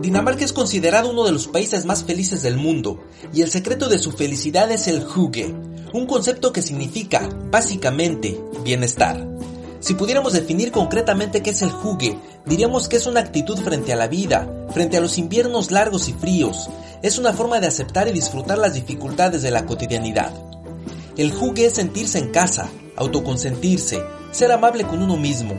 Dinamarca es considerado uno de los países más felices del mundo, y el secreto de su felicidad es el hygge, un concepto que significa, básicamente, bienestar. Si pudiéramos definir concretamente qué es el hygge, diríamos que es una actitud frente a la vida, frente a los inviernos largos y fríos. Es una forma de aceptar y disfrutar las dificultades de la cotidianidad. El hygge es sentirse en casa, autoconsentirse, ser amable con uno mismo,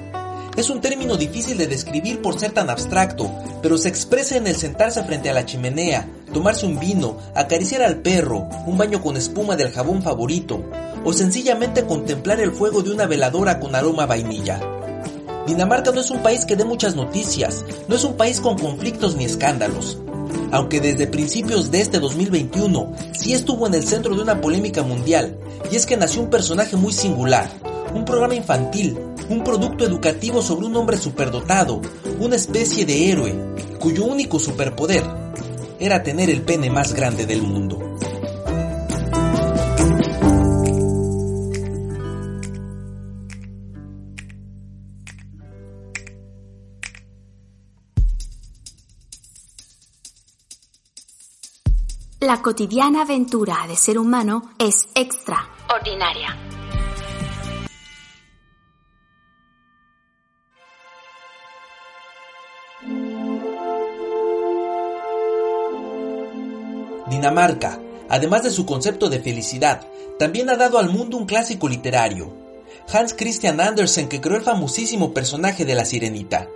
es un término difícil de describir por ser tan abstracto, pero se expresa en el sentarse frente a la chimenea, tomarse un vino, acariciar al perro, un baño con espuma del jabón favorito, o sencillamente contemplar el fuego de una veladora con aroma vainilla. Dinamarca no es un país que dé muchas noticias, no es un país con conflictos ni escándalos. Aunque desde principios de este 2021 sí estuvo en el centro de una polémica mundial, y es que nació un personaje muy singular, un programa infantil, un producto educativo sobre un hombre superdotado, una especie de héroe, cuyo único superpoder era tener el pene más grande del mundo. La cotidiana aventura de ser humano es extraordinaria. Dinamarca, además de su concepto de felicidad, también ha dado al mundo un clásico literario, Hans Christian Andersen que creó el famosísimo personaje de la sirenita.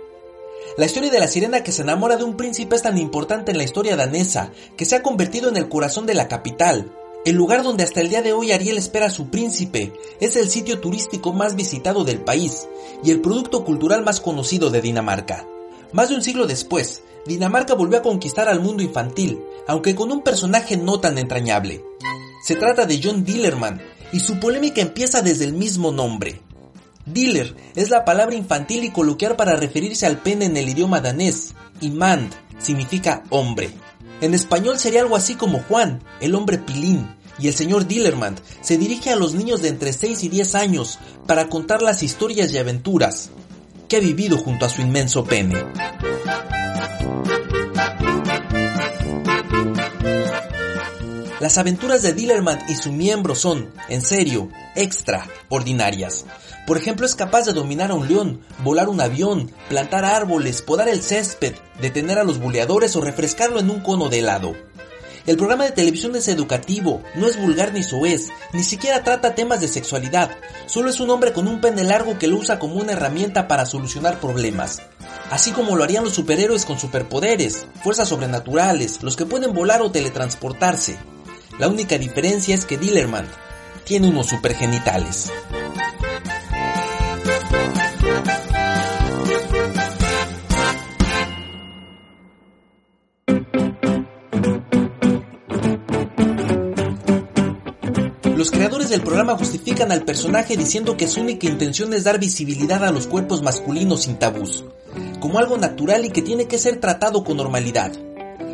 La historia de la sirena que se enamora de un príncipe es tan importante en la historia danesa que se ha convertido en el corazón de la capital. El lugar donde hasta el día de hoy Ariel espera a su príncipe es el sitio turístico más visitado del país y el producto cultural más conocido de Dinamarca. Más de un siglo después, Dinamarca volvió a conquistar al mundo infantil, aunque con un personaje no tan entrañable. Se trata de John Dillerman, y su polémica empieza desde el mismo nombre. Diller es la palabra infantil y coloquial para referirse al pene en el idioma danés, y mand significa hombre. En español sería algo así como Juan, el hombre pilín, y el señor Dillerman se dirige a los niños de entre 6 y 10 años para contar las historias y aventuras que ha vivido junto a su inmenso pene. Las aventuras de Dillerman y su miembro son, en serio, extraordinarias. Por ejemplo, es capaz de dominar a un león, volar un avión, plantar árboles, podar el césped, detener a los buleadores o refrescarlo en un cono de helado. El programa de televisión es educativo, no es vulgar ni soez, ni siquiera trata temas de sexualidad, solo es un hombre con un pene largo que lo usa como una herramienta para solucionar problemas. Así como lo harían los superhéroes con superpoderes, fuerzas sobrenaturales, los que pueden volar o teletransportarse. La única diferencia es que Dillerman tiene unos supergenitales. Los creadores del programa justifican al personaje diciendo que su única intención es dar visibilidad a los cuerpos masculinos sin tabús, como algo natural y que tiene que ser tratado con normalidad.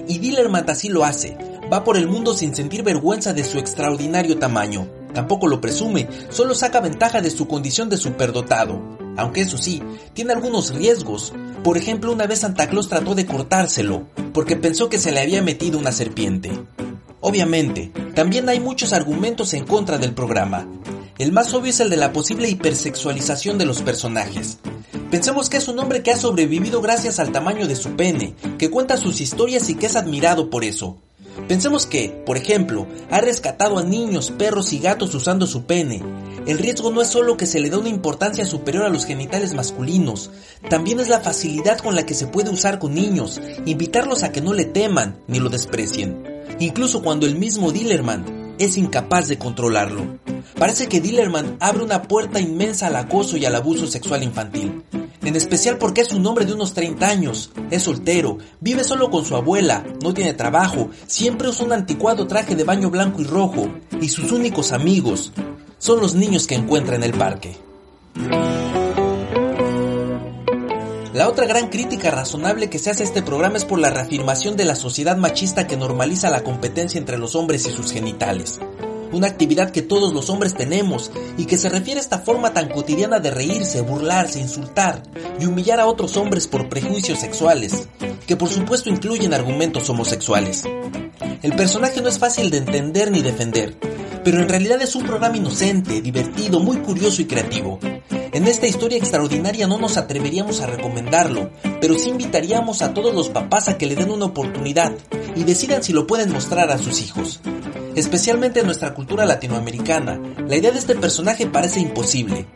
Y Dillerman así lo hace, va por el mundo sin sentir vergüenza de su extraordinario tamaño. Tampoco lo presume, solo saca ventaja de su condición de superdotado. Aunque eso sí, tiene algunos riesgos. Por ejemplo, una vez Santa Claus trató de cortárselo, porque pensó que se le había metido una serpiente. Obviamente, también hay muchos argumentos en contra del programa. El más obvio es el de la posible hipersexualización de los personajes. Pensemos que es un hombre que ha sobrevivido gracias al tamaño de su pene, que cuenta sus historias y que es admirado por eso. Pensemos que, por ejemplo, ha rescatado a niños, perros y gatos usando su pene. El riesgo no es solo que se le da una importancia superior a los genitales masculinos, también es la facilidad con la que se puede usar con niños, invitarlos a que no le teman ni lo desprecien. Incluso cuando el mismo Dillerman es incapaz de controlarlo. Parece que Dillerman abre una puerta inmensa al acoso y al abuso sexual infantil en especial porque es un hombre de unos 30 años, es soltero, vive solo con su abuela, no tiene trabajo, siempre usa un anticuado traje de baño blanco y rojo, y sus únicos amigos son los niños que encuentra en el parque. La otra gran crítica razonable que se hace a este programa es por la reafirmación de la sociedad machista que normaliza la competencia entre los hombres y sus genitales. Una actividad que todos los hombres tenemos y que se refiere a esta forma tan cotidiana de reírse, burlarse, insultar y humillar a otros hombres por prejuicios sexuales, que por supuesto incluyen argumentos homosexuales. El personaje no es fácil de entender ni defender, pero en realidad es un programa inocente, divertido, muy curioso y creativo. En esta historia extraordinaria no nos atreveríamos a recomendarlo, pero sí invitaríamos a todos los papás a que le den una oportunidad y decidan si lo pueden mostrar a sus hijos. Especialmente en nuestra cultura latinoamericana, la idea de este personaje parece imposible.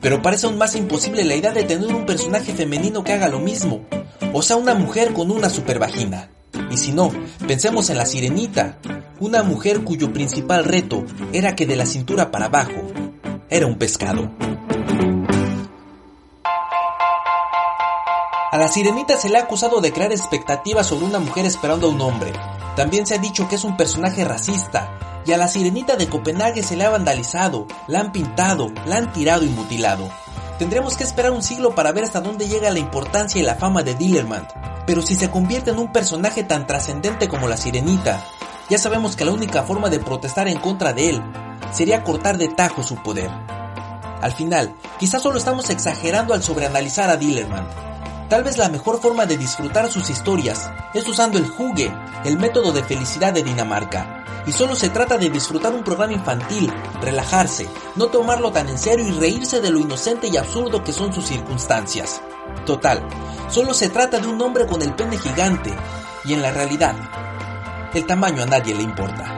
Pero parece aún más imposible la idea de tener un personaje femenino que haga lo mismo, o sea, una mujer con una supervagina. Y si no, pensemos en la sirenita, una mujer cuyo principal reto era que de la cintura para abajo era un pescado. A la sirenita se le ha acusado de crear expectativas sobre una mujer esperando a un hombre. También se ha dicho que es un personaje racista. Y a la sirenita de Copenhague se le ha vandalizado, la han pintado, la han tirado y mutilado. Tendremos que esperar un siglo para ver hasta dónde llega la importancia y la fama de Dillermand. Pero si se convierte en un personaje tan trascendente como la sirenita, ya sabemos que la única forma de protestar en contra de él sería cortar de tajo su poder. Al final, quizás solo estamos exagerando al sobreanalizar a Dillermand Tal vez la mejor forma de disfrutar sus historias es usando el jugue, el método de felicidad de Dinamarca. Y solo se trata de disfrutar un programa infantil, relajarse, no tomarlo tan en serio y reírse de lo inocente y absurdo que son sus circunstancias. Total, solo se trata de un hombre con el pene gigante, y en la realidad, el tamaño a nadie le importa.